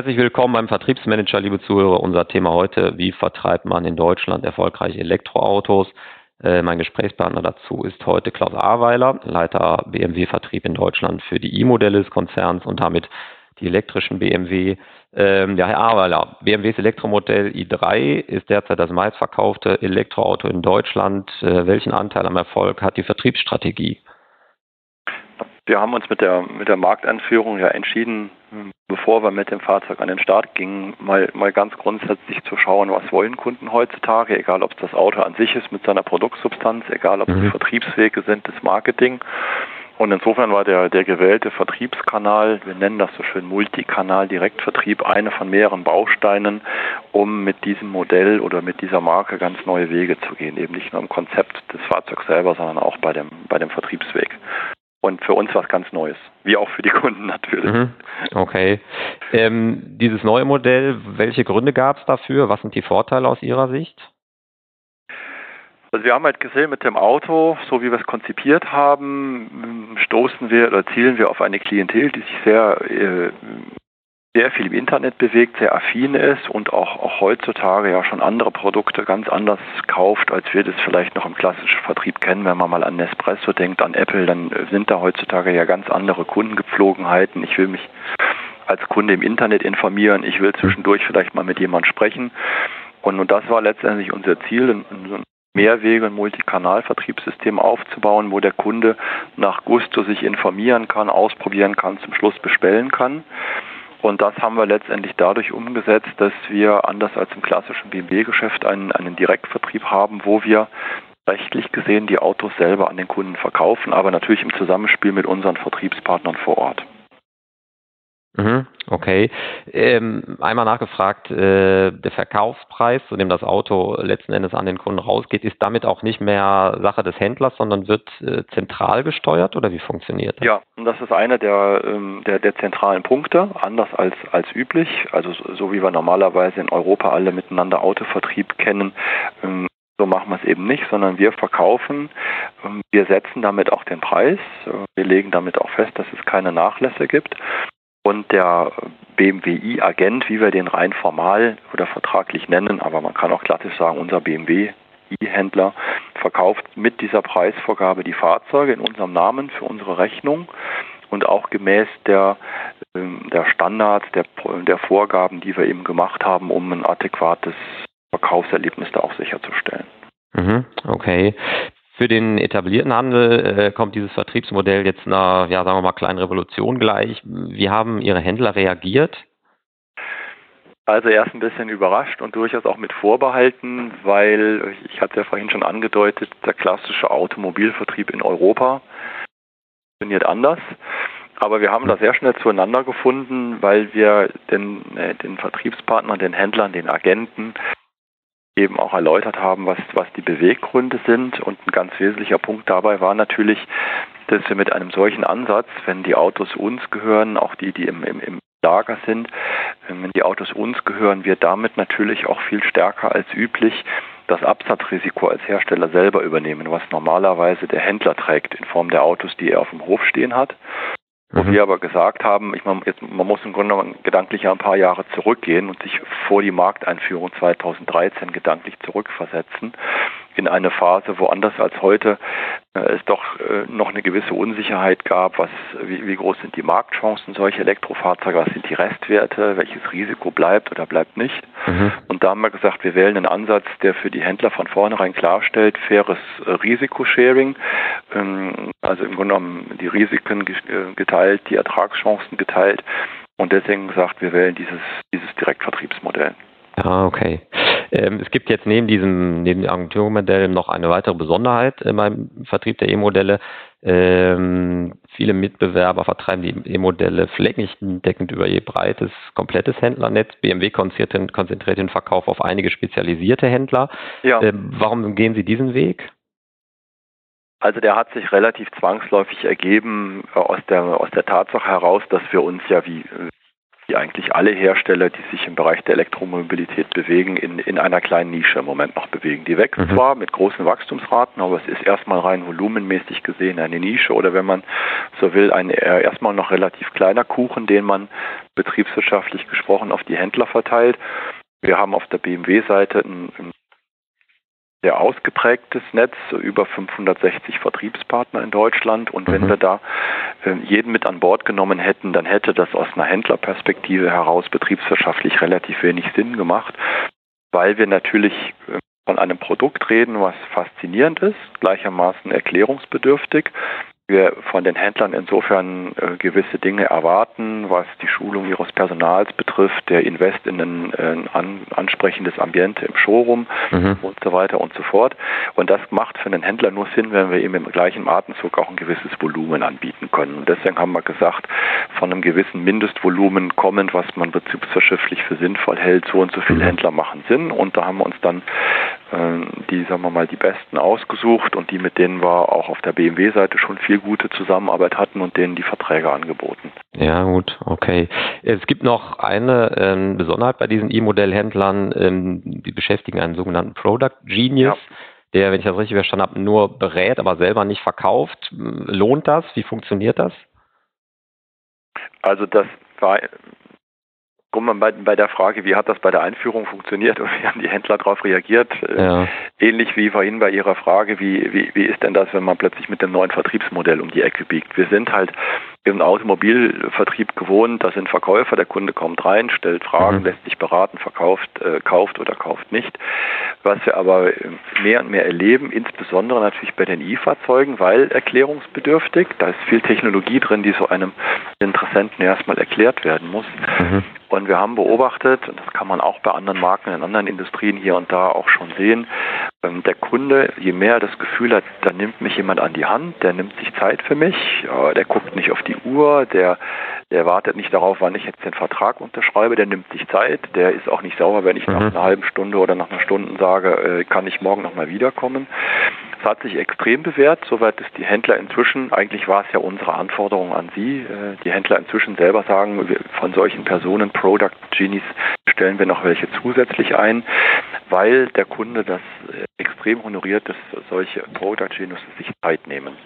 Herzlich willkommen beim Vertriebsmanager, liebe Zuhörer. Unser Thema heute, wie vertreibt man in Deutschland erfolgreich Elektroautos? Äh, mein Gesprächspartner dazu ist heute Klaus Ahrweiler, Leiter BMW-Vertrieb in Deutschland für die i-Modelle des Konzerns und damit die elektrischen BMW. Ähm, ja, Herr Ahrweiler, BMWs Elektromodell i3 ist derzeit das meistverkaufte Elektroauto in Deutschland. Äh, welchen Anteil am Erfolg hat die Vertriebsstrategie? Wir haben uns mit der, mit der Markteinführung ja entschieden, bevor wir mit dem Fahrzeug an den Start gingen, mal, mal ganz grundsätzlich zu schauen, was wollen Kunden heutzutage, egal ob es das Auto an sich ist mit seiner Produktsubstanz, egal ob es mhm. die Vertriebswege sind, das Marketing. Und insofern war der, der gewählte Vertriebskanal, wir nennen das so schön Multikanal Direktvertrieb, eine von mehreren Bausteinen, um mit diesem Modell oder mit dieser Marke ganz neue Wege zu gehen. Eben nicht nur im Konzept des Fahrzeugs selber, sondern auch bei dem, bei dem Vertriebsweg. Und für uns was ganz Neues, wie auch für die Kunden natürlich. Mhm. Okay. Ähm, dieses neue Modell, welche Gründe gab es dafür? Was sind die Vorteile aus Ihrer Sicht? Also wir haben halt gesehen, mit dem Auto, so wie wir es konzipiert haben, stoßen wir oder zielen wir auf eine Klientel, die sich sehr äh, sehr viel im Internet bewegt, sehr affin ist und auch, auch heutzutage ja schon andere Produkte ganz anders kauft, als wir das vielleicht noch im klassischen Vertrieb kennen. Wenn man mal an Nespresso denkt, an Apple, dann sind da heutzutage ja ganz andere Kundengepflogenheiten. Ich will mich als Kunde im Internet informieren, ich will zwischendurch vielleicht mal mit jemandem sprechen. Und, und das war letztendlich unser Ziel, ein, ein Mehrwege- und Multikanalvertriebssystem aufzubauen, wo der Kunde nach Gusto sich informieren kann, ausprobieren kann, zum Schluss bestellen kann. Und das haben wir letztendlich dadurch umgesetzt, dass wir anders als im klassischen BMW-Geschäft einen, einen Direktvertrieb haben, wo wir rechtlich gesehen die Autos selber an den Kunden verkaufen, aber natürlich im Zusammenspiel mit unseren Vertriebspartnern vor Ort. Mhm, okay. Ähm, einmal nachgefragt, äh, der Verkaufspreis, zu dem das Auto letzten Endes an den Kunden rausgeht, ist damit auch nicht mehr Sache des Händlers, sondern wird äh, zentral gesteuert oder wie funktioniert das? Ja, und das ist einer der, ähm, der, der zentralen Punkte, anders als, als üblich. Also so wie wir normalerweise in Europa alle miteinander Autovertrieb kennen, ähm, so machen wir es eben nicht, sondern wir verkaufen, ähm, wir setzen damit auch den Preis, äh, wir legen damit auch fest, dass es keine Nachlässe gibt und der BMW-Agent, wie wir den rein formal oder vertraglich nennen, aber man kann auch klassisch sagen, unser BMW händler verkauft mit dieser Preisvorgabe die Fahrzeuge in unserem Namen für unsere Rechnung und auch gemäß der, ähm, der Standards, der, der Vorgaben, die wir eben gemacht haben, um ein adäquates Verkaufserlebnis da auch sicherzustellen. Mhm, okay. Für den etablierten Handel äh, kommt dieses Vertriebsmodell jetzt einer, ja, sagen wir mal, kleinen Revolution gleich. Wie haben Ihre Händler reagiert? Also erst ein bisschen überrascht und durchaus auch mit Vorbehalten, weil ich hatte ja vorhin schon angedeutet, der klassische Automobilvertrieb in Europa funktioniert anders. Aber wir haben da sehr schnell zueinander gefunden, weil wir den, äh, den Vertriebspartnern, den Händlern, den Agenten eben auch erläutert haben, was, was die Beweggründe sind. Und ein ganz wesentlicher Punkt dabei war natürlich, dass wir mit einem solchen Ansatz, wenn die Autos uns gehören, auch die, die im, im, im Lager sind, wenn die Autos uns gehören, wir damit natürlich auch viel stärker als üblich das Absatzrisiko als Hersteller selber übernehmen, was normalerweise der Händler trägt in Form der Autos, die er auf dem Hof stehen hat. Wo mhm. wir aber gesagt haben, ich meine, jetzt, man muss im Grunde genommen gedanklich ein paar Jahre zurückgehen und sich vor die Markteinführung 2013 gedanklich zurückversetzen in eine Phase, wo anders als heute äh, es doch äh, noch eine gewisse Unsicherheit gab, was, wie, wie, groß sind die Marktchancen solcher Elektrofahrzeuge, was sind die Restwerte, welches Risiko bleibt oder bleibt nicht. Mhm. Und da haben wir gesagt, wir wählen einen Ansatz, der für die Händler von vornherein klarstellt, faires äh, Risikosharing, ähm, also im Grunde genommen die Risiken geteilt, die Ertragschancen geteilt und deswegen gesagt, wir wählen dieses, dieses Direktvertriebsmodell. Ah, okay. Ähm, es gibt jetzt neben diesem, neben dem Agenturmodell noch eine weitere Besonderheit beim Vertrieb der E-Modelle. Ähm, viele Mitbewerber vertreiben die E-Modelle flächendeckend über ihr breites, komplettes Händlernetz. BMW konzentriert, konzentriert den Verkauf auf einige spezialisierte Händler. Ja. Ähm, warum gehen Sie diesen Weg? Also der hat sich relativ zwangsläufig ergeben äh, aus der, aus der Tatsache heraus, dass wir uns ja wie wie eigentlich alle Hersteller, die sich im Bereich der Elektromobilität bewegen, in, in einer kleinen Nische im Moment noch bewegen. Die wächst mhm. zwar mit großen Wachstumsraten, aber es ist erstmal rein volumenmäßig gesehen eine Nische oder wenn man so will, ein äh, erstmal noch relativ kleiner Kuchen, den man betriebswirtschaftlich gesprochen auf die Händler verteilt. Wir haben auf der BMW-Seite ein, ein sehr ausgeprägtes Netz, über 560 Vertriebspartner in Deutschland. Und wenn mhm. wir da äh, jeden mit an Bord genommen hätten, dann hätte das aus einer Händlerperspektive heraus betriebswirtschaftlich relativ wenig Sinn gemacht, weil wir natürlich äh, von einem Produkt reden, was faszinierend ist, gleichermaßen erklärungsbedürftig, wir von den Händlern insofern äh, gewisse Dinge erwarten, was die Schulung ihres Personals betrifft, der Invest in ein äh, an, ansprechendes Ambiente im Showroom mhm. und so weiter und so fort. Und das macht für einen Händler nur Sinn, wenn wir ihm im gleichen Atemzug auch ein gewisses Volumen anbieten können. Und deswegen haben wir gesagt, von einem gewissen Mindestvolumen kommend, was man betriebswirtschaftlich für sinnvoll hält, so und so viele mhm. Händler machen Sinn. Und da haben wir uns dann die, sagen wir mal, die besten ausgesucht und die, mit denen wir auch auf der BMW-Seite schon viel gute Zusammenarbeit hatten und denen die Verträge angeboten. Ja, gut, okay. Es gibt noch eine ähm, Besonderheit bei diesen E-Modell-Händlern, ähm, die beschäftigen einen sogenannten Product Genius. Ja. Der, wenn ich das richtig verstanden habe, nur berät, aber selber nicht verkauft. Lohnt das? Wie funktioniert das? Also das war Kommen wir bei, bei der Frage, wie hat das bei der Einführung funktioniert und wie haben die Händler darauf reagiert? Äh, ja. Ähnlich wie vorhin bei Ihrer Frage, wie, wie, wie ist denn das, wenn man plötzlich mit dem neuen Vertriebsmodell um die Ecke biegt? Wir sind halt im Automobilvertrieb gewohnt, da sind Verkäufer, der Kunde kommt rein, stellt Fragen, mhm. lässt sich beraten, verkauft, äh, kauft oder kauft nicht. Was wir aber mehr und mehr erleben, insbesondere natürlich bei den E-Fahrzeugen, weil erklärungsbedürftig, da ist viel Technologie drin, die so einem Interessenten erstmal erklärt werden muss. Mhm. Und wir haben beobachtet, und das kann man auch bei anderen Marken in anderen Industrien hier und da auch schon sehen, der Kunde, je mehr er das Gefühl hat, da nimmt mich jemand an die Hand, der nimmt sich Zeit für mich, der guckt nicht auf die Uhr, der, der wartet nicht darauf, wann ich jetzt den Vertrag unterschreibe, der nimmt sich Zeit, der ist auch nicht sauer, wenn ich mhm. nach einer halben Stunde oder nach einer Stunde sage, äh, kann ich morgen nochmal wiederkommen. Es hat sich extrem bewährt, soweit es die Händler inzwischen, eigentlich war es ja unsere Anforderung an Sie, äh, die Händler inzwischen selber sagen, von solchen Personen, Product Genies, stellen wir noch welche zusätzlich ein, weil der Kunde das äh, extrem honoriert, dass solche Product Genies sich Zeit nehmen.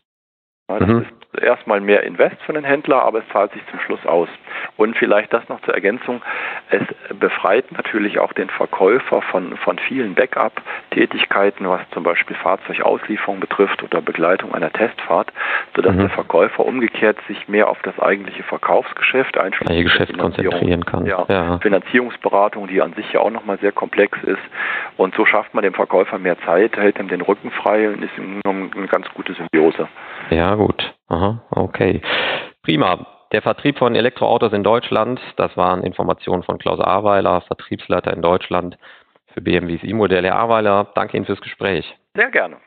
Ja, das mhm. ist erstmal mehr Invest für den Händler, aber es zahlt sich zum Schluss aus. Und vielleicht das noch zur Ergänzung. Es befreit natürlich auch den Verkäufer von, von vielen Backup-Tätigkeiten, was zum Beispiel Fahrzeugauslieferung betrifft oder Begleitung einer Testfahrt, sodass mhm. der Verkäufer umgekehrt sich mehr auf das eigentliche Verkaufsgeschäft einschließlich Geschäft konzentrieren kann. Ja, ja. Finanzierungsberatung, die an sich ja auch nochmal sehr komplex ist. Und so schafft man dem Verkäufer mehr Zeit, hält ihm den Rücken frei und ist eine ganz gute Symbiose. Ja, gut. Aha, okay. Prima. Der Vertrieb von Elektroautos in Deutschland, das waren Informationen von Klaus Aweiler, Vertriebsleiter in Deutschland für BMWs E-Modell. Herr Aweiler, danke Ihnen fürs Gespräch. Sehr gerne.